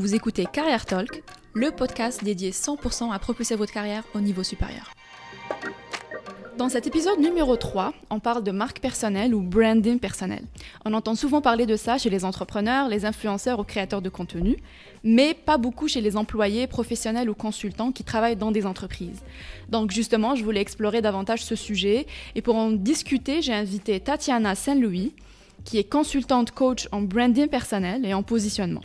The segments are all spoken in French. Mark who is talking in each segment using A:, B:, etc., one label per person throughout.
A: Vous écoutez Carrière Talk, le podcast dédié 100% à propulser votre carrière au niveau supérieur. Dans cet épisode numéro 3, on parle de marque personnelle ou branding personnel. On entend souvent parler de ça chez les entrepreneurs, les influenceurs ou créateurs de contenu, mais pas beaucoup chez les employés, professionnels ou consultants qui travaillent dans des entreprises. Donc justement, je voulais explorer davantage ce sujet et pour en discuter, j'ai invité Tatiana Saint-Louis, qui est consultante coach en branding personnel et en positionnement.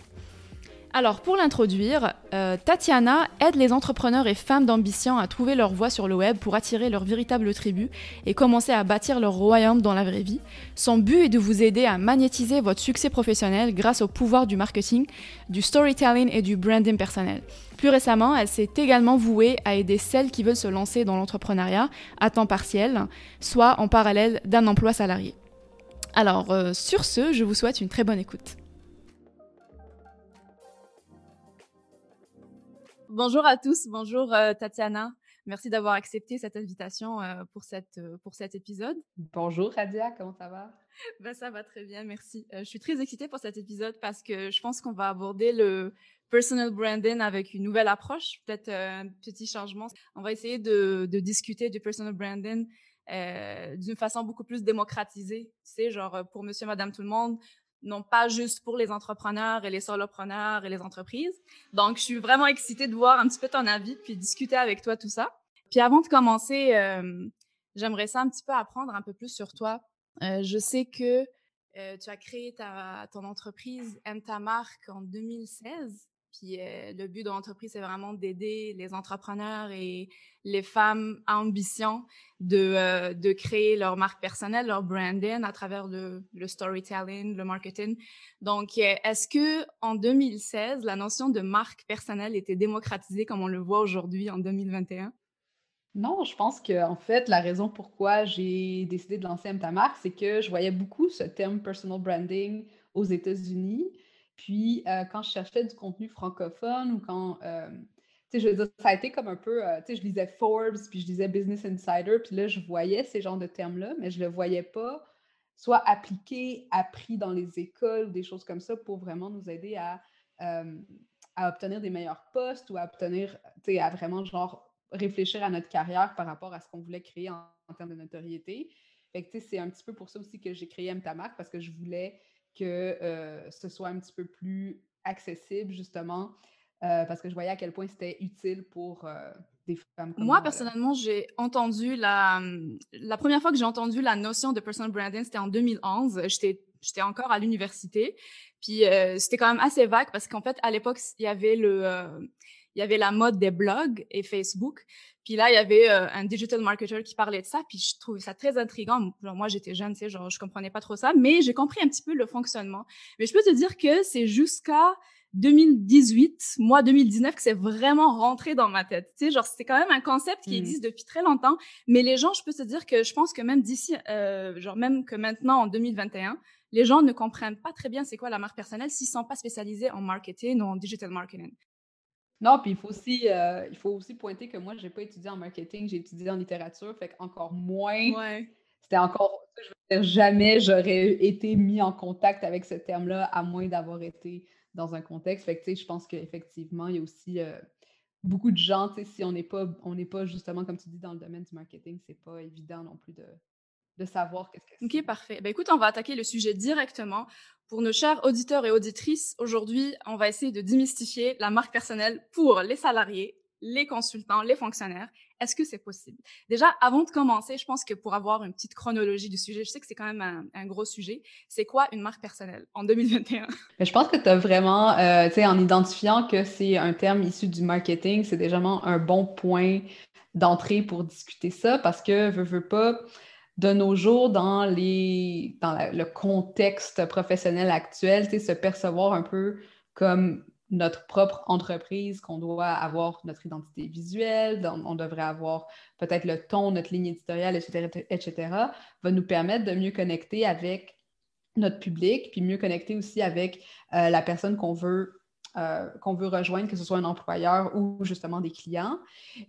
A: Alors, pour l'introduire, euh, Tatiana aide les entrepreneurs et femmes d'ambition à trouver leur voie sur le web pour attirer leur véritable tribu et commencer à bâtir leur royaume dans la vraie vie. Son but est de vous aider à magnétiser votre succès professionnel grâce au pouvoir du marketing, du storytelling et du branding personnel. Plus récemment, elle s'est également vouée à aider celles qui veulent se lancer dans l'entrepreneuriat à temps partiel, soit en parallèle d'un emploi salarié. Alors, euh, sur ce, je vous souhaite une très bonne écoute. Bonjour à tous, bonjour euh, Tatiana. Merci d'avoir accepté cette invitation euh, pour, cette, euh, pour cet épisode.
B: Bonjour Radia, comment ça va?
A: Ben, ça va très bien, merci. je suis très excitée pour cet épisode parce que je pense qu'on va aborder le personal branding avec une nouvelle approche, peut-être un petit changement. On va essayer de, de discuter du personal branding d'une façon beaucoup plus démocratisée, tu sais, genre pour monsieur, madame, tout le monde, non pas juste pour les entrepreneurs et les solopreneurs et les entreprises. Donc, je suis vraiment excitée de voir un petit peu ton avis puis discuter avec toi tout ça. Puis avant de commencer, euh, j'aimerais ça un petit peu apprendre un peu plus sur toi. Euh, je sais que euh, tu as créé ta, ton entreprise Aime ta marque en 2016. Puis euh, le but de l'entreprise, c'est vraiment d'aider les entrepreneurs et les femmes à ambition de, euh, créer leur marque personnelle, leur branding à travers le, le storytelling, le marketing. Donc, euh, est-ce que en 2016, la notion de marque personnelle était démocratisée comme on le voit aujourd'hui en 2021?
B: Non, je pense que en fait, la raison pourquoi j'ai décidé de lancer ta marque, c'est que je voyais beaucoup ce terme personal branding aux États-Unis. Puis, euh, quand je cherchais du contenu francophone ou quand, euh, tu sais, je veux dire, ça a été comme un peu, euh, tu sais, je lisais Forbes, puis je lisais Business Insider, puis là, je voyais ces genres de termes-là, mais je ne le voyais pas soit appliqué, appris dans les écoles ou des choses comme ça pour vraiment nous aider à, à obtenir des meilleurs postes ou à obtenir, tu sais, à vraiment, genre, réfléchir à notre carrière par rapport à ce qu'on voulait créer en, termes de notoriété. Fait que, tu sais, c'est un petit peu pour ça aussi que j'ai créé MTAMAC, parce que je voulais que euh, ce soit un petit peu plus accessible, justement, euh, parce que je voyais à quel point c'était utile pour euh, des femmes
A: comme moi. Moi, personnellement, j'ai entendu la... La première fois que j'ai entendu la notion de personal branding, c'était en 2011. J'étais j'étais encore à l'université. Puis c'était quand même assez vague parce qu'en fait, à l'époque, il y avait le, il y avait la mode des blogs et Facebook. Puis là, il y avait euh, un digital marketer qui parlait de ça, puis je trouvais ça très intriguant. moi, j'étais jeune, tu sais, genre, je comprenais pas trop ça, mais j'ai compris un petit peu le fonctionnement. Mais je peux te dire que c'est jusqu'à 2018, moi 2019, que c'est vraiment rentré dans ma tête. Tu sais, genre, c'est quand même un concept qui mmh. existe depuis très longtemps, mais les gens, je peux te dire que je pense que même d'ici, euh, genre même que maintenant, en 2021, les gens ne comprennent pas très bien c'est quoi la marque personnelle s'ils sont pas spécialisés en marketing ou en digital marketing.
B: Non, puis il faut aussi, euh, il faut aussi pointer que moi, je n'ai pas étudié en marketing, j'ai étudié en littérature, fait encore moins.
A: Ouais.
B: C'était encore. Je veux dire, jamais j'aurais été mis en contact avec ce terme-là, à moins d'avoir été dans un contexte. Fait que, tu sais, je pense qu'effectivement, il y a aussi euh, beaucoup de gens, tu sais, si on n'est pas, on n'est pas justement, comme tu dis, dans le domaine du marketing, c'est pas évident non plus de, de savoir qu'est-ce que
A: c'est. OK, parfait. Ben, écoute, on va attaquer le sujet directement. Pour nos chers auditeurs et auditrices, aujourd'hui, on va essayer de démystifier la marque personnelle pour les salariés, les consultants, les fonctionnaires. Est-ce que c'est possible? Déjà, avant de commencer, je pense que pour avoir une petite chronologie du sujet, je sais que c'est quand même un, gros sujet. C'est quoi une marque personnelle en 2021?
B: je pense que tu as vraiment, euh, tu sais, en identifiant que c'est un terme issu du marketing, c'est déjà un bon point d'entrée pour discuter ça parce que, veux, veux pas, de nos jours, dans, le contexte professionnel actuel, se percevoir un peu comme notre propre entreprise, qu'on doit avoir notre identité visuelle, on devrait avoir peut-être le ton, notre ligne éditoriale, etc., etc., va nous permettre de mieux connecter avec notre public, puis mieux connecter aussi avec euh, la personne qu'on veut euh, qu'on veut rejoindre, que ce soit un employeur ou justement des clients.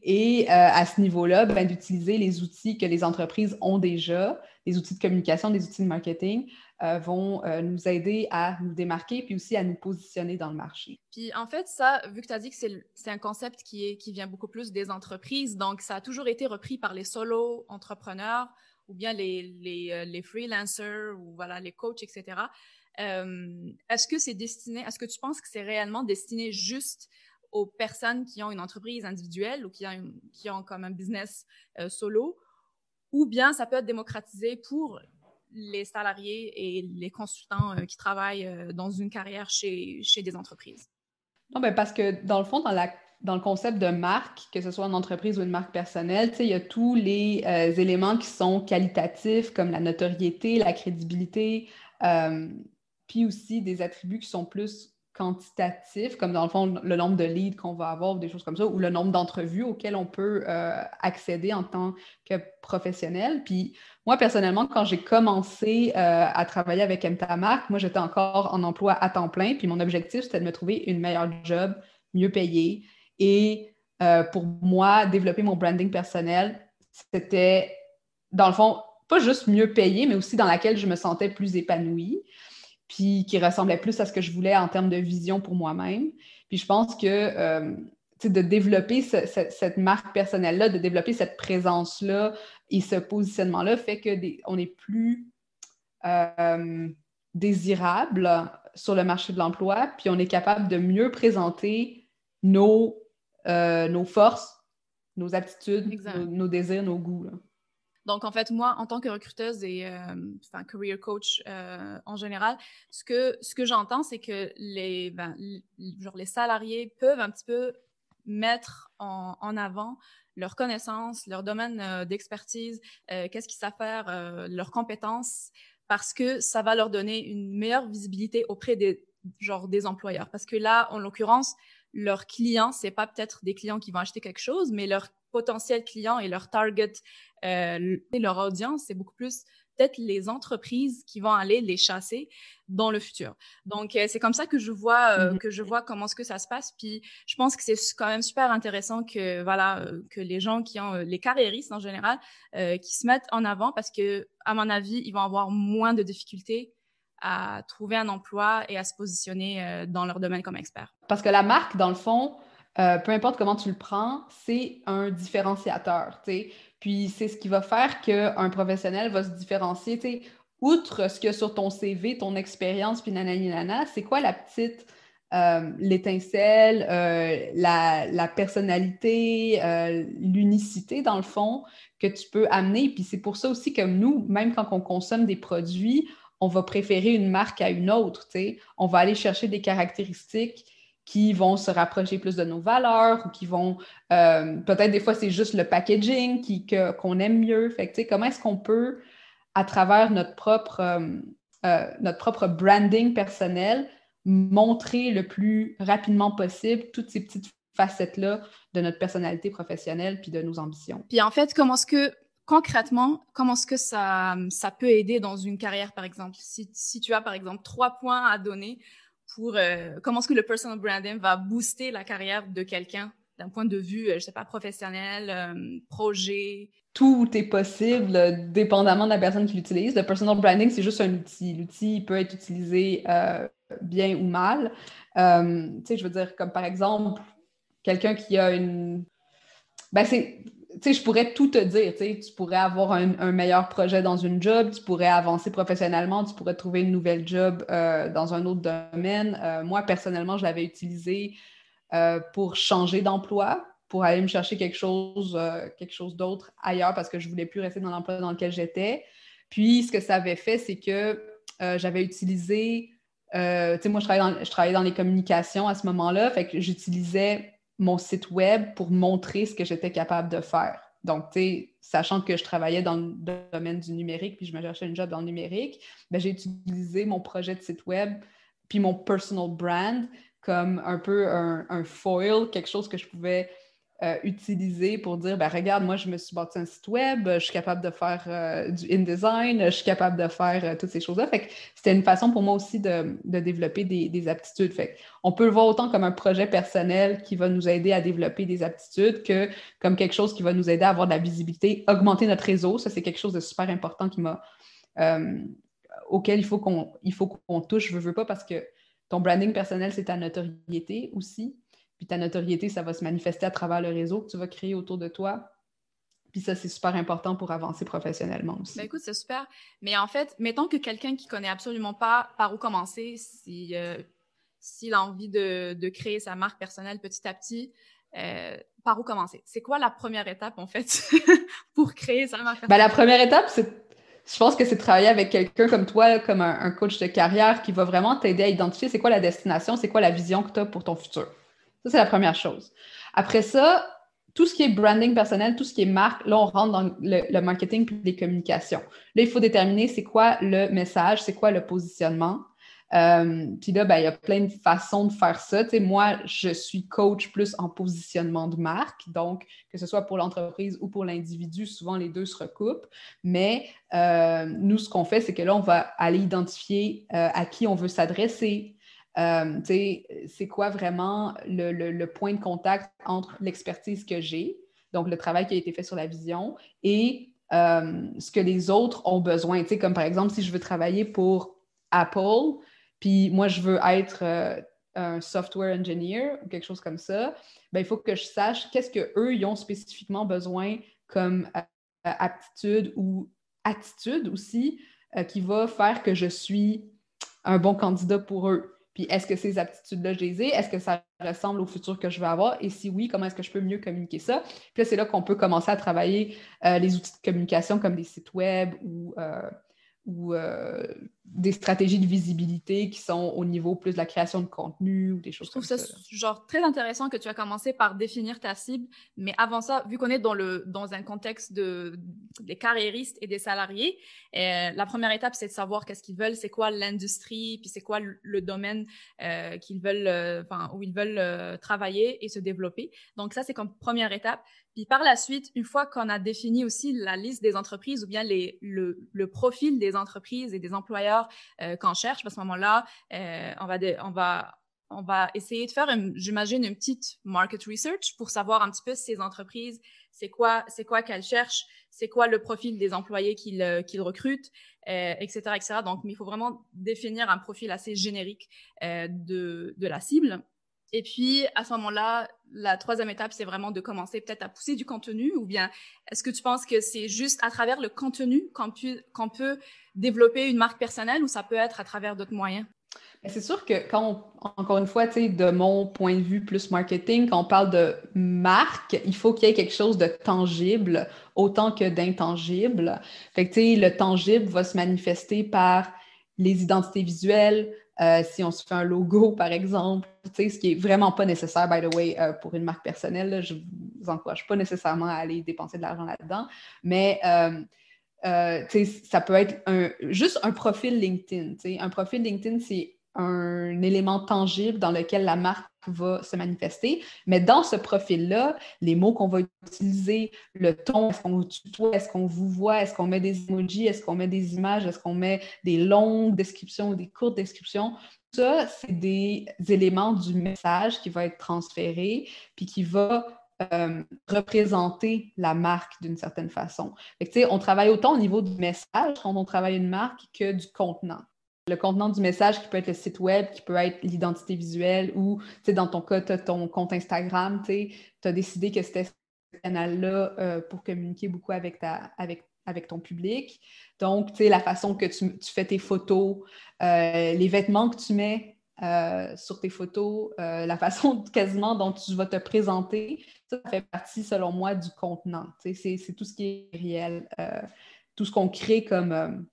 B: Et euh, à ce niveau-là, ben, d'utiliser les outils que les entreprises ont déjà, les outils de communication, des outils de marketing, euh, vont nous aider à nous démarquer puis aussi à nous positionner dans le marché.
A: Puis en fait, ça, vu que tu as dit que c'est un concept qui, vient beaucoup plus des entreprises, donc ça a toujours été repris par les solo entrepreneurs ou bien les, les, les freelancers ou voilà, les coachs, etc. est-ce que c'est destiné, est-ce que tu penses que c'est réellement destiné juste aux personnes qui ont une entreprise individuelle ou qui ont, qui ont comme un business solo, ou bien ça peut être démocratisé pour les salariés et les consultants euh, qui travaillent euh, dans une carrière chez, chez des entreprises?
B: Non, ben parce que dans le fond, dans, la, dans le concept de marque, que ce soit une entreprise ou une marque personnelle, il y a tous les euh, éléments qui sont qualitatifs, comme la notoriété, la crédibilité, puis aussi des attributs qui sont plus quantitatif, comme dans le fond, le nombre de leads qu'on va avoir, des choses comme ça, ou le nombre d'entrevues auxquelles on peut euh, accéder en tant que professionnel. Puis moi, personnellement, quand j'ai commencé euh, à travailler avec MTAMAC, moi, j'étais encore en emploi à temps plein, puis mon objectif, c'était de me trouver une meilleure job, mieux payée. Et euh, pour moi, développer mon branding personnel, c'était, dans le fond, pas juste mieux payé, mais aussi dans laquelle je me sentais plus épanouie puis qui ressemblait plus à ce que je voulais en termes de vision pour moi-même. Puis je pense que euh, de développer cette marque personnelle-là, de développer cette présence-là et ce positionnement-là fait qu'on est plus euh, désirable sur le marché de l'emploi, puis on est capable de mieux présenter nos, euh, nos forces, nos aptitudes, nos, désirs, nos goûts.
A: Donc, en fait, moi, en tant que recruteuse et euh, enfin, career coach euh, en général, ce que, ce que j'entends, c'est que les, ben, genre les salariés peuvent un petit peu mettre en, en avant leurs connaissances, leur domaine euh, d'expertise, qu'est-ce qu'ils savent faire, leurs compétences, parce que ça va leur donner une meilleure visibilité auprès des, genre, des employeurs. Parce que là, en l'occurrence, leurs clients, c'est pas peut-être des clients qui vont acheter quelque chose, mais leurs potentiels clients et leur target euh, leur audience, c'est beaucoup plus peut-être les entreprises qui vont aller les chasser dans le futur. Donc euh, c'est comme ça que je vois euh, mm-hmm. que je vois comment ce que ça se passe. Puis je pense que c'est quand même super intéressant que voilà que les gens qui ont les carriéristes en général qui se mettent en avant parce que à mon avis ils vont avoir moins de difficultés à trouver un emploi et à se positionner dans leur domaine comme expert.
B: Parce que la marque, dans le fond, peu importe comment tu le prends, c'est un différenciateur. sais. Puis c'est ce qui va faire qu'un professionnel va se différencier. outre ce a sur ton CV, ton expérience, puis nanana, c'est quoi la petite, euh, l'étincelle, euh, la, personnalité, euh, l'unicité, dans le fond, que tu peux amener? Puis c'est pour ça aussi que nous, même quand on consomme des produits, on va préférer une marque à une autre. On va aller chercher des caractéristiques qui vont se rapprocher plus de nos valeurs ou qui vont euh, peut-être des fois c'est juste le packaging qui, qu'on aime mieux. Fait que, comment est-ce qu'on peut, à travers notre propre, euh, euh, notre propre branding personnel, montrer le plus rapidement possible toutes ces petites facettes-là de notre personnalité professionnelle puis de nos ambitions?
A: Puis en fait, comment est-ce que concrètement, comment est-ce que ça, ça peut aider dans une carrière, par exemple? Si, si tu as, par exemple, trois points à donner pour euh, comment est-ce que le personal branding va booster la carrière de quelqu'un d'un point de vue, euh, je sais pas, professionnel, euh, projet?
B: Tout est possible, dépendamment de la personne qui l'utilise. Le personal branding, c'est juste un outil. L'outil peut être utilisé bien ou mal. tu sais, je veux dire, comme par exemple, quelqu'un qui a une... Ben, sais, je pourrais tout te dire, tu pourrais avoir un, meilleur projet dans une job, tu pourrais avancer professionnellement, tu pourrais trouver une nouvelle job euh, dans un autre domaine. Euh, moi, personnellement, je l'avais utilisé euh, pour changer d'emploi, pour aller me chercher quelque chose, quelque chose d'autre ailleurs parce que je ne voulais plus rester dans l'emploi dans lequel j'étais. Puis, ce que ça avait fait, c'est que j'avais utilisé, tu sais, moi, je travaillais, dans, je travaillais dans les communications à ce moment-là, fait que j'utilisais mon site web pour montrer ce que j'étais capable de faire. Donc, tu sais, sachant que je travaillais dans le domaine du numérique, puis je me cherchais une job dans le numérique, ben, j'ai utilisé mon projet de site web, puis mon personal brand comme un peu un, un foil, quelque chose que je pouvais euh, utiliser pour dire ben, regarde, moi, je me suis bâti un site web, je suis capable de faire euh, du InDesign, je suis capable de faire euh, toutes ces choses-là. Fait que c'était une façon pour moi aussi de, développer des, aptitudes. Fait on peut le voir autant comme un projet personnel qui va nous aider à développer des aptitudes que comme quelque chose qui va nous aider à avoir de la visibilité, augmenter notre réseau. Ça, c'est quelque chose de super important qui m'a auquel il faut qu'on touche, je veux pas, parce que ton branding personnel, c'est ta notoriété aussi. Puis ta notoriété, ça va se manifester à travers le réseau que tu vas créer autour de toi. Puis ça, c'est super important pour avancer professionnellement aussi.
A: Ben écoute, c'est super. Mais en fait, mettons que quelqu'un qui connaît absolument pas par où commencer, si, euh, s'il a envie de, de, créer sa marque personnelle petit à petit, euh, par où commencer? C'est quoi la première étape, en fait, pour créer sa marque
B: personnelle? Ben, la première étape, c'est je pense que c'est de travailler avec quelqu'un comme toi, comme un, un, coach de carrière qui va vraiment t'aider à identifier c'est quoi la destination, c'est quoi la vision que tu as pour ton futur. Ça, c'est la première chose. Après ça, tout ce qui est branding personnel, tout ce qui est marque, là, on rentre dans le, marketing puis les communications. Là, il faut déterminer c'est quoi le message, c'est quoi le positionnement. Euh, puis là, ben, il y a plein de façons de faire ça. Moi, je suis coach plus en positionnement de marque, donc que ce soit pour l'entreprise ou pour l'individu, souvent les deux se recoupent. Mais euh, nous, ce qu'on fait, c'est que là, on va aller identifier euh, à qui on veut s'adresser, euh, c'est quoi vraiment le, point de contact entre l'expertise que j'ai, donc le travail qui a été fait sur la vision, et euh, ce que les autres ont besoin? Comme par exemple, si je veux travailler pour Apple, puis moi, je veux être euh, un software engineer ou quelque chose comme ça, ben, il faut que je sache qu'est-ce qu'eux, ont spécifiquement besoin comme aptitude ou attitude aussi, qui va faire que je suis un bon candidat pour eux. Puis est-ce que ces aptitudes-là, je les ai? Est-ce que ça ressemble au futur que je vais avoir? Et si oui, comment est-ce que je peux mieux communiquer ça? Puis là, c'est là qu'on peut commencer à travailler euh, les outils de communication comme des sites web ou euh, ou euh, des stratégies de visibilité qui sont au niveau plus de la création de contenu ou des choses comme ça.
A: Je trouve ça genre très intéressant que tu as commencé par définir ta cible, mais avant ça, vu qu'on est dans le dans un contexte de des carriéristes et des salariés, euh, la première étape c'est de savoir qu'est-ce qu'ils veulent, c'est quoi l'industrie, puis c'est quoi le, domaine euh, qu'ils veulent, enfin où ils veulent travailler et se développer. Donc ça c'est comme première étape. Puis par la suite, une fois qu'on a défini aussi la liste des entreprises ou bien le, profil des entreprises et des employeurs euh, qu'on cherche, à ce moment-là, euh, on, va essayer de faire, j'imagine, une petite market research pour savoir un petit peu ces entreprises, c'est quoi, c'est quoi qu'elles cherchent, c'est quoi le profil des employés qu'ils euh, recrutent, etc., etc. Donc, il faut vraiment définir un profil assez générique de la cible. Et puis, à ce moment-là, la troisième étape, c'est vraiment de commencer peut-être à pousser du contenu ou bien est-ce que tu penses que c'est juste à travers le contenu qu'on peut, développer une marque personnelle ou ça peut être à travers d'autres moyens?
B: Ben, c'est sûr que quand, encore une fois, de mon point de vue plus marketing, quand on parle de marque, il faut qu'il y ait quelque chose de tangible autant que d'intangible. Fait que, le tangible va se manifester par les identités visuelles, euh, si on se fait un logo, par exemple, ce qui est vraiment pas nécessaire, by the way, euh, pour une marque personnelle. je ne vous encourage pas nécessairement à aller dépenser de l'argent là-dedans, mais euh, ça peut être juste un profil LinkedIn. Un profil LinkedIn, c'est un élément tangible dans lequel la marque va se manifester. Mais dans ce profil-là, les mots qu'on va utiliser, le ton, est-ce qu'on tutoie, est-ce qu'on vous voit, est-ce qu'on met des emojis, est-ce qu'on met des images, est-ce qu'on met des longues descriptions ou des courtes descriptions, ça, c'est des éléments du message qui va être transféré, puis qui va euh, représenter la marque d'une certaine façon. On travaille autant au niveau du message quand on travaille une marque que du contenant le contenant du message qui peut être le site web, qui peut être l'identité visuelle ou, dans ton cas, tu as ton compte Instagram, tu as décidé que c'était ce canal-là euh, pour communiquer beaucoup avec, ta, avec, avec ton public. Donc, tu sais, la façon que tu, fais tes photos, euh, les vêtements que tu mets euh, sur tes photos, la façon quasiment dont tu vas te présenter, ça, fait partie, selon moi, du contenant. C'est tout ce qui est réel, tout ce qu'on crée comme,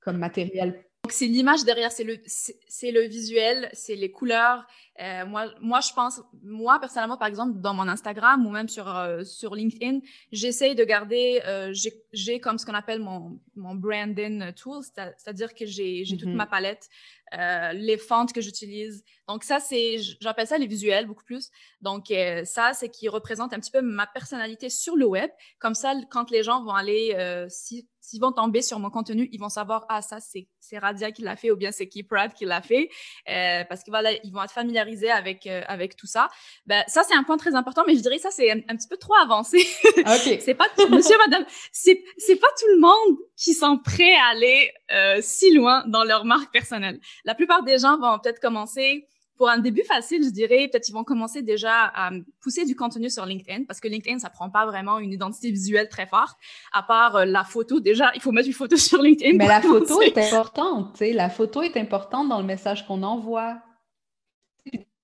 B: comme matériel
A: donc, c'est l'image derrière, c'est le, c'est le visuel, c'est les couleurs. Euh, moi, moi, je pense, moi, personnellement, par exemple, dans mon Instagram ou même sur, euh, sur LinkedIn, j'essaye de garder, euh, j'ai comme ce qu'on appelle mon, mon branding tool, c'est-à-dire que j'ai toute ma palette, euh, les fentes que j'utilise. Donc, ça, c'est, j'appelle ça les visuels beaucoup plus. Donc, ça, c'est qui représente un petit peu ma personnalité sur le web. Comme ça, quand les gens vont aller, si s'ils vont tomber sur mon contenu, ils vont savoir, ah, ça, c'est, c'est Radia qui l'a fait ou bien c'est Keep Rad qui l'a fait, euh, parce qu'ils ils vont être familiarisés avec, euh, avec tout ça. Ben, ça, c'est un point très important, mais je dirais ça, c'est un, petit peu trop avancé.
B: OK.
A: c'est pas, monsieur, madame, c'est, c'est pas tout le monde qui sont prêts à aller euh, si loin dans leur marque personnelle. La plupart des gens vont peut-être commencer pour un début facile, je dirais, peut-être ils vont commencer déjà à pousser du contenu sur LinkedIn parce que LinkedIn, ça prend pas vraiment une identité visuelle très forte. À part euh, la photo, déjà, il faut mettre une photo sur LinkedIn.
B: Mais la photo est importante, tu sais. La photo est importante dans le message qu'on envoie.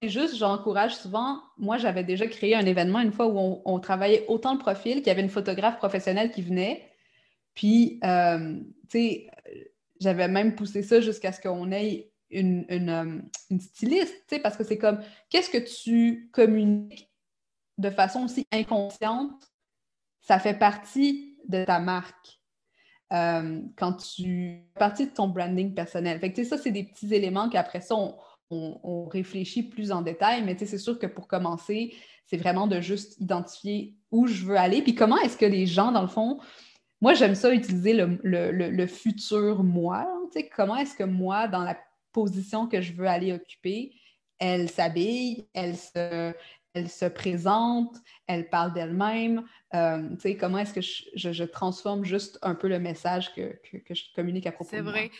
B: C'est juste, j'encourage souvent. Moi, j'avais déjà créé un événement une fois où on, travaillait autant le profil qu'il y avait une photographe professionnelle qui venait. Puis, euh, tu sais, j'avais même poussé ça jusqu'à ce qu'on ait une, une, euh, styliste, parce que c'est comme, qu'est-ce que tu communiques de façon aussi inconsciente? Ça fait partie de ta marque. Euh, quand tu fais partie de ton branding personnel. Fait que, ça, c'est des petits éléments qu'après ça, on, on, réfléchit plus en détail, mais c'est sûr que pour commencer, c'est vraiment de juste identifier où je veux aller, puis comment est-ce que les gens, dans le fond, moi, j'aime ça utiliser le, le, le, futur moi. Comment est-ce que moi, dans la position que je veux aller occuper, elle s'habille, elle se, elle se présente, elle parle d'elle-même. Euh, tu sais, comment est-ce que je, je, transforme juste un peu le message que, que, je communique à propos de moi? C'est vrai.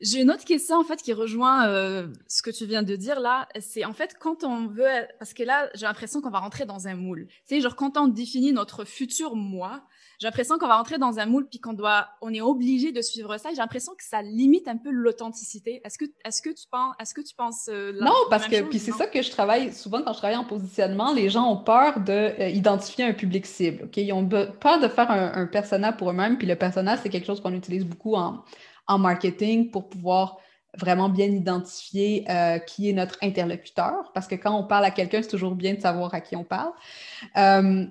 A: J'ai une autre question en fait qui rejoint euh, ce que tu viens de dire là. C'est en fait quand on veut, parce que là j'ai l'impression qu'on va rentrer dans un moule. Tu sais, genre quand on définit notre futur moi, j'ai l'impression qu'on va rentrer dans un moule puis qu'on doit, on est obligé de suivre ça. J'ai l'impression que ça limite un peu l'authenticité. Est-ce que, est-ce que tu penses, est-ce que tu penses euh,
B: Non, parce que puis c'est ça que je travaille souvent quand je travaille en positionnement. Les gens ont peur de d'identifier euh, un public cible. Ok, ils ont peur de faire un, personnage pour eux-mêmes. Puis le personnage, c'est quelque chose qu'on utilise beaucoup en, en marketing pour pouvoir vraiment bien identifier euh, qui est notre interlocuteur, parce que quand on parle à quelqu'un, c'est toujours bien de savoir à qui on parle. Euh,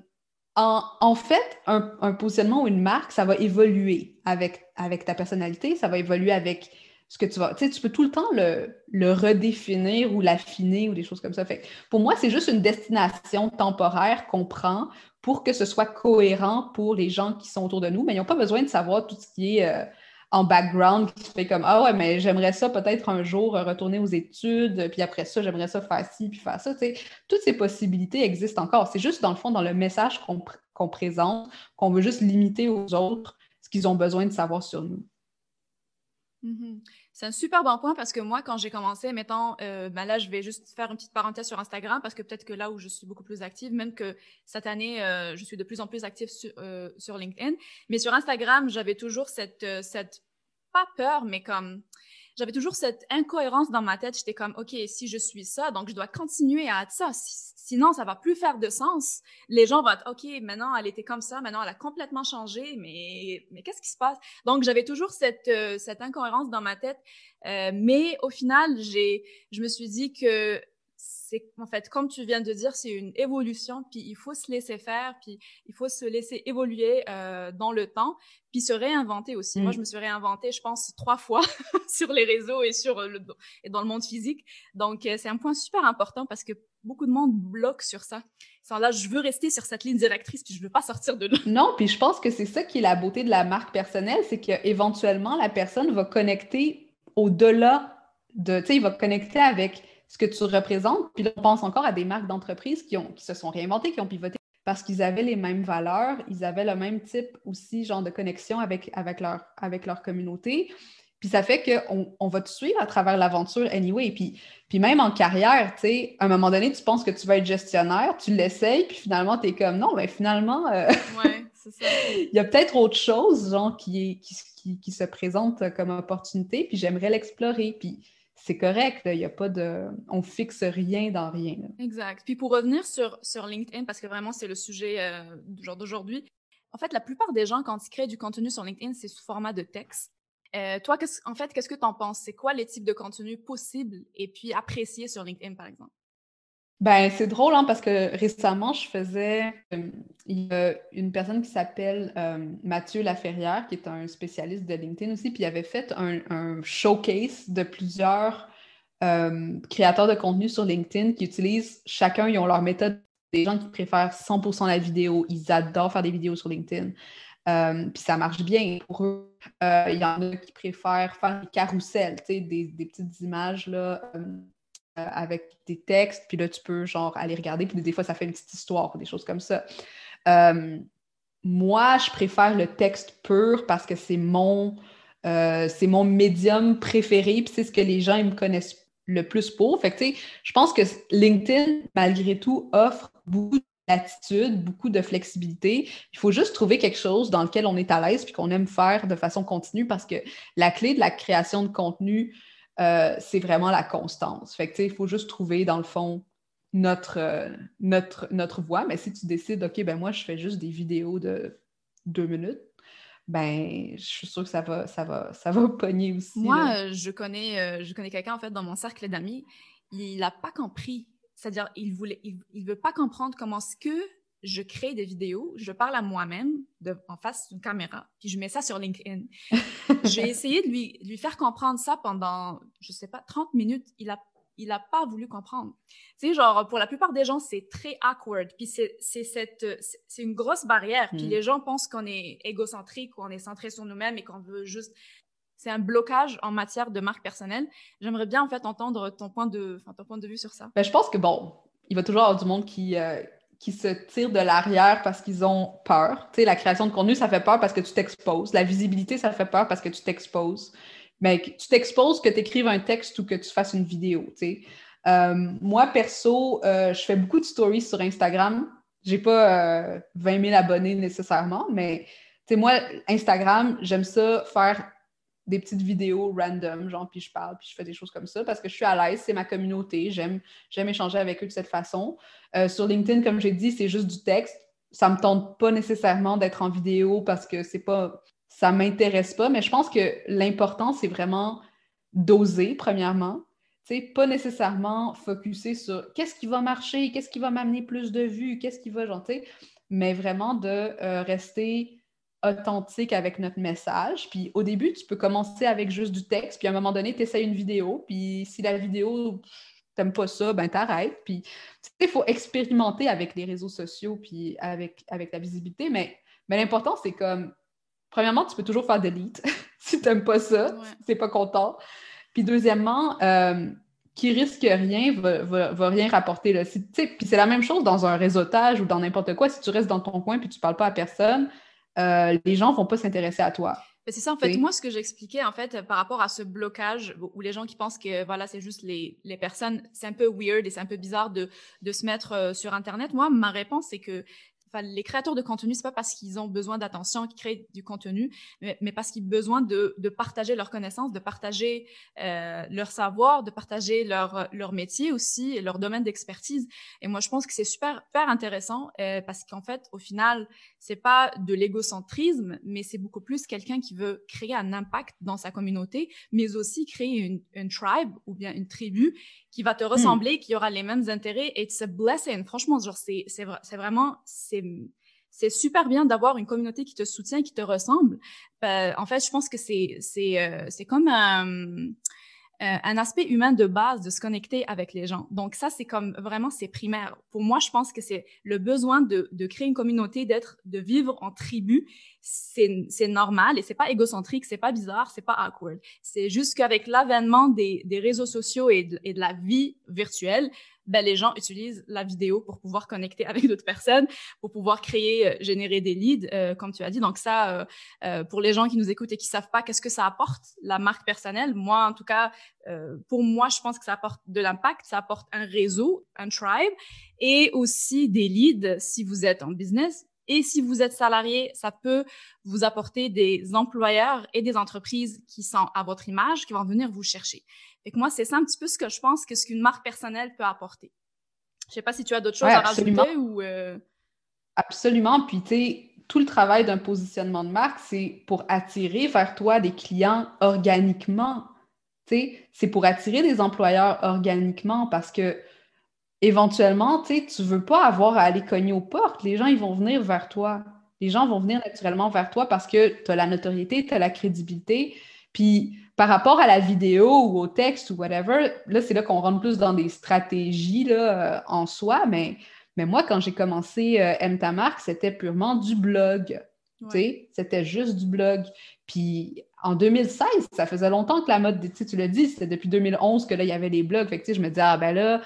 B: en, fait, un, positionnement ou une marque, ça va évoluer avec, avec ta personnalité, ça va évoluer avec ce que tu vas. Tu sais, tu peux tout le temps le, redéfinir ou l'affiner ou des choses comme ça. Pour moi, c'est juste une destination temporaire qu'on prend pour que ce soit cohérent pour les gens qui sont autour de nous, mais ils n'ont pas besoin de savoir tout ce qui est. Euh, en background qui fait comme Ah ouais, mais j'aimerais ça peut-être un jour retourner aux études, puis après ça, j'aimerais ça faire ci, puis faire ça. toutes ces possibilités existent encore. C'est juste dans le fond, dans le message qu'on présente, qu'on veut juste limiter aux autres ce qu'ils ont besoin de savoir sur nous.
A: Mm-hmm. C'est un super bon point parce que moi, quand j'ai commencé, mettons, euh, ben là, je vais juste faire une petite parenthèse sur Instagram parce que peut-être que là où je suis beaucoup plus active, même que cette année, euh, je suis de plus en plus active euh, sur LinkedIn. Mais sur Instagram, j'avais toujours cette, cette, pas peur, mais comme, j'avais toujours cette incohérence dans ma tête. J'étais comme, OK, si je suis ça, donc je dois continuer à être ça. Sinon, ça va plus faire de sens. Les gens vont être, OK, maintenant, elle était comme ça, maintenant, elle a complètement changé, mais, mais qu'est-ce qui se passe? Donc, j'avais toujours cette, euh, cette incohérence dans ma tête. Euh, mais au final, j'ai, je me suis dit que c'est en fait, comme tu viens de dire, c'est une évolution, puis il faut se laisser faire, puis il faut se laisser évoluer euh, dans le temps, puis se réinventer aussi. Moi, mm. je me suis réinventée, je pense, trois fois sur les réseaux et sur le et dans le monde physique. Donc, euh, c'est un point super important parce que beaucoup de monde bloque sur ça. Sans là, je veux rester sur cette ligne directrice, puis je veux pas sortir de là.
B: Non, puis je pense que c'est ça qui est la beauté de la marque personnelle, c'est qu'éventuellement, la personne va connecter au-delà de, tu sais, il va connecter avec ce que tu représentes. Puis là, on pense encore à des marques d'entreprise qui, qui se sont réinventées, qui ont pivoté parce qu'ils avaient les mêmes valeurs, ils avaient le même type aussi, genre de connexion avec, avec, leur, avec leur communauté. Puis ça fait qu'on on va te suivre à travers l'aventure anyway. Puis, puis même en carrière, tu sais, à un moment donné, tu penses que tu vas être gestionnaire, tu l'essayes, puis finalement, tu es comme non, mais finalement, euh, c'est ça. il y a peut-être autre chose, genre, qui, est, qui, qui, qui, se présente comme opportunité, puis j'aimerais l'explorer. Puis c'est correct. Il y a pas de. On fixe rien dans rien.
A: Exact. Puis pour revenir sur, LinkedIn, parce que vraiment, c'est le sujet euh, d'aujourd'hui. En fait, la plupart des gens, quand ils créent du contenu sur LinkedIn, c'est sous format de texte. Euh, toi, en fait, qu'est-ce que tu en penses? C'est quoi les types de contenu possibles et puis appréciés sur LinkedIn, par exemple?
B: Ben, c'est drôle, hein, parce que récemment, je faisais. Euh, il y a une personne qui s'appelle euh, Mathieu Laferrière, qui est un spécialiste de LinkedIn aussi, puis il avait fait un, showcase de plusieurs euh, créateurs de contenu sur LinkedIn qui utilisent chacun, ils ont leur méthode. Des gens qui préfèrent 100% la vidéo, ils adorent faire des vidéos sur LinkedIn. Puis ça marche bien pour eux. Il y en a qui préfèrent faire des carousels, des, des petites images là, avec des textes, puis là, tu peux genre aller regarder, puis des fois, ça fait une petite histoire, des choses comme ça. moi, je préfère le texte pur parce que c'est mon, c'est mon médium préféré, puis c'est ce que les gens ils me connaissent le plus pour. Fait que, je pense que LinkedIn, malgré tout, offre beaucoup d'attitude, beaucoup de flexibilité. Il faut juste trouver quelque chose dans lequel on est à l'aise puis qu'on aime faire de façon continue parce que la clé de la création de contenu, euh, c'est vraiment la constance. Fait que, il faut juste trouver, dans le fond, notre, euh, notre, notre voie. Mais si tu décides, OK, ben moi, je fais juste des vidéos de deux minutes, ben, je suis sûre que ça va, ça va, ça va pogner aussi.
A: Moi, euh, je connais, euh, je connais quelqu'un, en fait, dans mon cercle d'amis, il n'a pas compris. C'est-à-dire, il voulait, il, veut pas comprendre comment est-ce que je crée des vidéos, je parle à moi-même en face d'une caméra, puis je mets ça sur LinkedIn. J'ai essayé de lui, lui faire comprendre ça pendant, je sais pas, 30 minutes. Il a il n'a pas voulu comprendre. Tu sais, genre, pour la plupart des gens, c'est très awkward. Puis c'est cette, c'est une grosse barrière. Puis mm. les gens pensent qu'on est égocentrique ou on est centré sur nous-mêmes et qu'on veut juste. C'est un blocage en matière de marque personnelle. J'aimerais bien, en fait, entendre ton point de, ton point de vue sur ça.
B: Ben, je pense que, bon, il va toujours y avoir du monde qui, euh, qui se tire de l'arrière parce qu'ils ont peur. Tu sais, la création de contenu, ça fait peur parce que tu t'exposes. La visibilité, ça fait peur parce que tu t'exposes mais tu t'exposes que tu écrives un texte ou que tu fasses une vidéo. Euh, moi, perso, euh, je fais beaucoup de stories sur Instagram. J'ai pas euh, 20 000 abonnés nécessairement, mais moi, Instagram, j'aime ça faire des petites vidéos random, genre, puis je parle, puis je fais des choses comme ça parce que je suis à l'aise, c'est ma communauté, j'aime, j'aime échanger avec eux de cette façon. Euh, sur LinkedIn, comme j'ai dit, c'est juste du texte. Ça me tente pas nécessairement d'être en vidéo parce que c'est pas ça m'intéresse pas, mais je pense que l'important, c'est vraiment d'oser, premièrement. sais, pas nécessairement focuser sur qu'est-ce qui va marcher, qu'est-ce qui va m'amener plus de vues, qu'est-ce qui va, genre, mais vraiment de euh, rester authentique avec notre message. Puis au début, tu peux commencer avec juste du texte, puis à un moment donné, tu essaies une vidéo, puis si la vidéo, t'aimes pas ça, ben t'arrêtes. Puis il faut expérimenter avec les réseaux sociaux, puis avec, avec la visibilité, mais, mais l'important, c'est comme premièrement, tu peux toujours faire delete si tu n'aimes pas ça, si tu n'es pas content. Puis deuxièmement, euh, qui risque rien va, va, rien rapporter. Là. puis c'est la même chose dans un réseautage ou dans n'importe quoi. Si tu restes dans ton coin puis tu ne parles pas à personne, euh, les gens ne vont pas s'intéresser à toi.
A: C'est ça, en fait. Moi, ce que j'expliquais, en fait, par rapport à ce blocage où les gens qui pensent que, voilà, c'est juste les, les personnes, c'est un peu weird et c'est un peu bizarre de, de se mettre euh, sur Internet. Moi, ma réponse, c'est que les créateurs de contenu, c'est pas parce qu'ils ont besoin d'attention qu'ils créent du contenu, mais, parce qu'ils ont besoin de, partager leurs connaissances, de partager euh, leur savoir, de partager leur, leur métier aussi, leur domaine d'expertise. Et moi, je pense que c'est super, super intéressant euh, parce qu'en fait, au final, c'est pas de l'égocentrisme, mais c'est beaucoup plus quelqu'un qui veut créer un impact dans sa communauté, mais aussi créer une, une tribe ou bien une tribu qui va te hmm. ressembler, qui aura les mêmes intérêts. Et it's a blessing. Franchement, genre, c'est, c'est, c'est vraiment, c'est, c'est super bien d'avoir une communauté qui te soutient, qui te ressemble. Euh, en fait, je pense que c'est, c'est, euh, c'est comme un, euh, un aspect humain de base de se connecter avec les gens. Donc ça, c'est comme vraiment, c'est primaire. Pour moi, je pense que c'est le besoin de, de créer une communauté, d'être, de vivre en tribu. C'est, normal et c'est pas égocentrique, c'est pas bizarre, c'est pas awkward. C'est juste qu'avec l'avènement des, des réseaux sociaux et de la vie virtuelle, ben, les gens utilisent la vidéo pour pouvoir connecter avec d'autres personnes, pour pouvoir créer, euh, générer des leads, euh, comme tu as dit. Donc ça, euh, pour les gens qui nous écoutent et qui savent pas qu'est-ce que ça apporte, la marque personnelle, moi, en tout cas, pour moi, je pense que ça apporte de l'impact, ça apporte un réseau, un tribe, et aussi des leads si vous êtes en business. Et si vous êtes salarié, ça peut vous apporter des employeurs et des entreprises qui sont à votre image, qui vont venir vous chercher. Que moi, c'est ça un petit peu ce que je pense que ce qu'une marque personnelle peut apporter. Je sais pas si tu as d'autres choses à rajouter ou. Euh,
B: absolument. Puis, tu sais, tout le travail d'un positionnement de marque, c'est pour attirer vers toi des clients organiquement. Tu sais, c'est pour attirer des employeurs organiquement parce que éventuellement, tu sais, tu veux pas avoir à aller cogner aux portes. Les gens, ils vont venir vers toi. Les gens vont venir naturellement vers toi parce que tu as la notoriété, tu as la crédibilité. Puis par rapport à la vidéo ou au texte ou whatever, là, c'est là qu'on rentre plus dans des stratégies là, euh, en soi, mais, mais moi, quand j'ai commencé euh, Aime ta marque, c'était purement du blog. C'était juste du blog. Puis en 2016, ça faisait longtemps que la mode, tu l'as dit, c'était depuis 2011 que là, il y avait des blogs. Fait que, je me disais, ah ben là,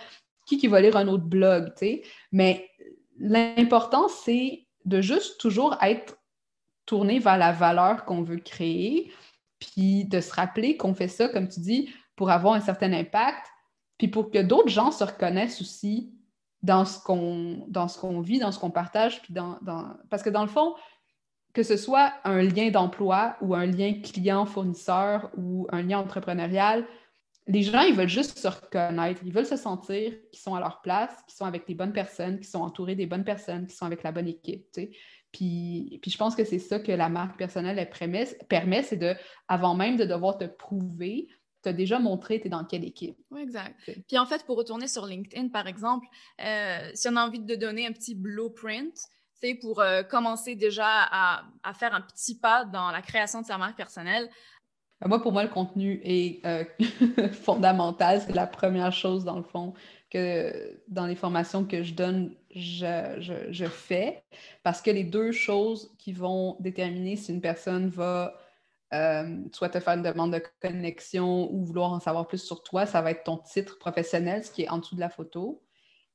B: qui qui va lire un autre blog, Mais l'important, c'est de juste toujours être tourné vers la valeur qu'on veut créer, puis de se rappeler qu'on fait ça, comme tu dis, pour avoir un certain impact, puis pour que d'autres gens se reconnaissent aussi dans ce qu'on dans vit, dans ce qu'on partage, puis dans, parce que dans le fond, que ce soit un lien d'emploi ou un lien client-fournisseur ou un lien entrepreneurial, les gens, ils veulent juste se reconnaître, ils veulent se sentir qu'ils sont à leur place, qu'ils sont avec les bonnes personnes, qu'ils sont entourés des bonnes personnes, qu'ils sont avec la bonne équipe. Puis, puis je pense que c'est ça que la marque personnelle elle permet, permet c'est de, avant même de devoir te prouver, tu as déjà montré tu es dans quelle équipe.
A: Oui, exact. Puis en fait, pour retourner sur LinkedIn, par exemple, euh, si on a envie de donner un petit blueprint, c'est pour euh, commencer déjà à, à, faire un petit pas dans la création de sa marque personnelle.
B: Ben, moi, pour moi, le contenu est euh, fondamental. C'est la première chose, dans le fond, que dans les formations que je donne, je, fais. Parce que les deux choses qui vont déterminer si une personne va euh, soit te faire une demande de connexion ou vouloir en savoir plus sur toi, ça va être ton titre professionnel, ce qui est en dessous de la photo,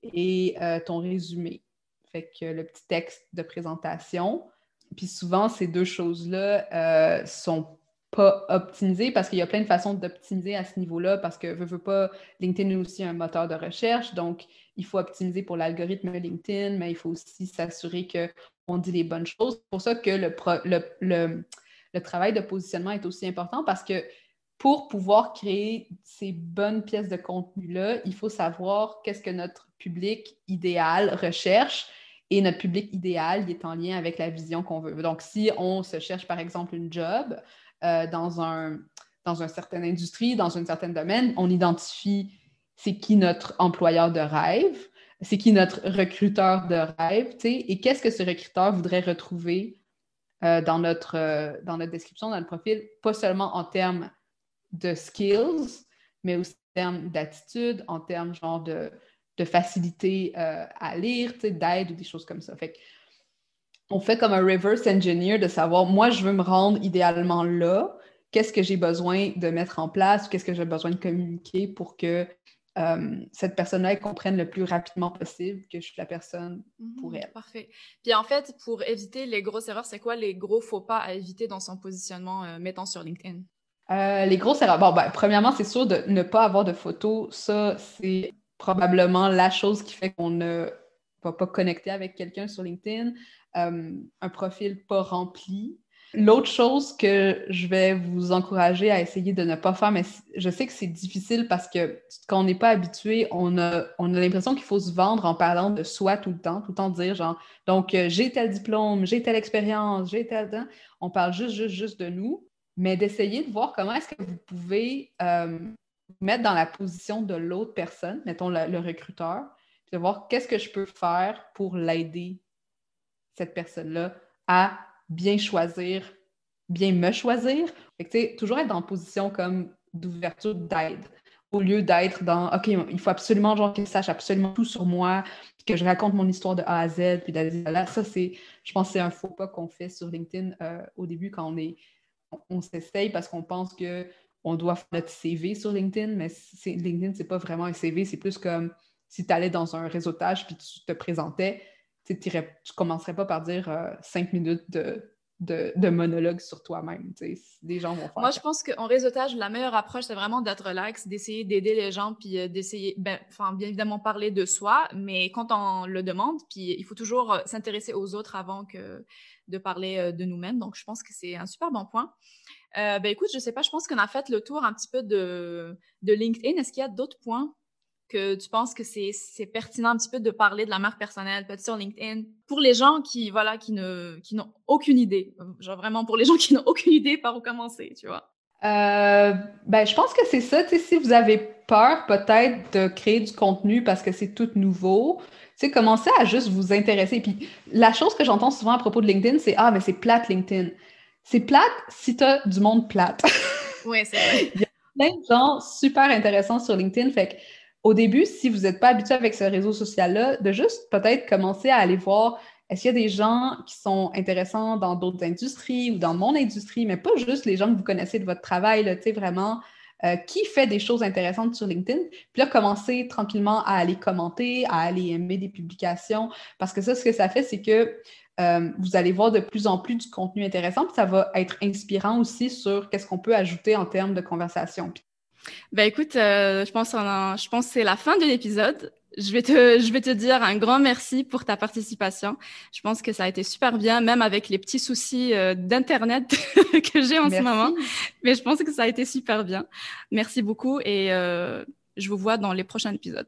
B: et euh, ton résumé. Fait que le petit texte de présentation. Puis souvent, ces deux choses-là sont pas optimisé parce qu'il y a plein de façons d'optimiser à ce niveau-là parce que, veux, veux pas, LinkedIn est aussi un moteur de recherche, donc il faut optimiser pour l'algorithme LinkedIn, mais il faut aussi s'assurer qu'on dit les bonnes choses. C'est pour ça que le, le, le, travail de positionnement est aussi important parce que pour pouvoir créer ces bonnes pièces de contenu-là, il faut savoir qu'est-ce que notre public idéal recherche et notre public idéal est en lien avec la vision qu'on veut. Donc, si on se cherche par exemple une job, euh, dans, un, dans une certaine industrie, dans un certain domaine, on identifie c'est qui notre employeur de rêve, c'est qui notre recruteur de rêve, et qu'est-ce que ce recruteur voudrait retrouver euh, dans, notre, euh, dans notre description, dans notre profil, pas seulement en termes de skills, mais aussi en termes d'attitude, en termes de, facilité à lire, d'aide ou des choses comme ça. Fait on fait comme un reverse engineer de savoir, moi, je veux me rendre idéalement là. Qu'est-ce que j'ai besoin de mettre en place? Qu'est-ce que j'ai besoin de communiquer pour que euh, cette personne-là comprenne le plus rapidement possible que je suis la personne pour mhm, elle.
A: Parfait. Puis en fait, pour éviter les grosses erreurs, c'est quoi les gros faux pas à éviter dans son positionnement euh, mettant sur LinkedIn?
B: Euh, les grosses erreurs. Bon, ben, premièrement, c'est sûr de ne pas avoir de photos. Ça, c'est probablement la chose qui fait qu'on ne va pas connecter avec quelqu'un sur LinkedIn. Euh, un profil pas rempli. L'autre chose que je vais vous encourager à essayer de ne pas faire, mais je sais que c'est difficile parce que quand on n'est pas habitué, on a, on a l'impression qu'il faut se vendre en parlant de soi tout le temps, tout le temps dire genre, donc euh, j'ai tel diplôme, j'ai telle expérience, j'ai tel... On parle juste, juste, juste de nous, mais d'essayer de voir comment est-ce que vous pouvez euh, mettre dans la position de l'autre personne, mettons le, le recruteur, de voir qu'est-ce que je peux faire pour l'aider cette personne-là à bien choisir, bien me choisir. Toujours être dans une position comme d'ouverture d'aide, au lieu d'être dans OK, il faut absolument genre qu'il sache absolument tout sur moi, que je raconte mon histoire de A à Z, puis là, ça, c'est, je pense c'est un faux pas qu'on fait sur LinkedIn euh, au début quand on est, on, s'essaye parce qu'on pense que on doit faire notre CV sur LinkedIn, mais LinkedIn, c'est pas vraiment un CV, c'est plus comme si tu allais dans un réseautage puis tu te présentais, tu ne commencerais pas par dire euh, cinq minutes de, de, monologue sur toi-même. Des gens vont faire.
A: Moi, je pense qu'en réseautage, la meilleure approche, c'est vraiment d'être relax, d'essayer d'aider les gens, puis euh, d'essayer, ben, bien évidemment, parler de soi, mais quand on le demande, puis il faut toujours euh, s'intéresser aux autres avant que de parler de nous-mêmes. Donc, je pense que c'est un super bon point. ben, écoute, je sais pas, je pense qu'on a fait le tour un petit peu de, de LinkedIn. Est-ce qu'il y a d'autres points? Que tu penses que c'est pertinent un petit peu de parler de la marque personnelle, peut-être sur LinkedIn, pour les gens qui, voilà, qui ne, qui n'ont aucune idée. Genre vraiment pour les gens qui n'ont aucune idée par où commencer, tu vois.
B: Euh, ben, je pense que c'est ça. Tu sais, si vous avez peur peut-être de créer du contenu parce que c'est tout nouveau, tu sais, commencez à juste vous intéresser. Puis la chose que j'entends souvent à propos de LinkedIn, c'est Ah, mais c'est plate LinkedIn. C'est plate si tu as du monde plate.
A: Oui, c'est vrai.
B: Il y a plein de gens super intéressants sur LinkedIn. Fait que au début, si vous n'êtes pas habitué avec ce réseau social-là, de juste peut-être commencer à aller voir est-ce qu'il y a des gens qui sont intéressants dans d'autres industries ou dans mon industrie, mais pas juste les gens que vous connaissez de votre travail, tu sais, vraiment, euh, qui fait des choses intéressantes sur LinkedIn? Puis là, commencer tranquillement à aller commenter, à aller aimer des publications, parce que ça, ce que ça fait, c'est que euh, vous allez voir de plus en plus du contenu intéressant, puis ça va être inspirant aussi sur qu'est-ce qu'on peut ajouter en termes de conversation.
A: Ben écoute, euh, je pense, je pense que c'est la fin de l'épisode. Je vais, te, je vais te dire un grand merci pour ta participation. Je pense que ça a été super bien, même avec les petits soucis euh, d'Internet que j'ai en ce moment. Mais je pense que ça a été super bien. Merci beaucoup et je vous vois dans les prochains épisodes.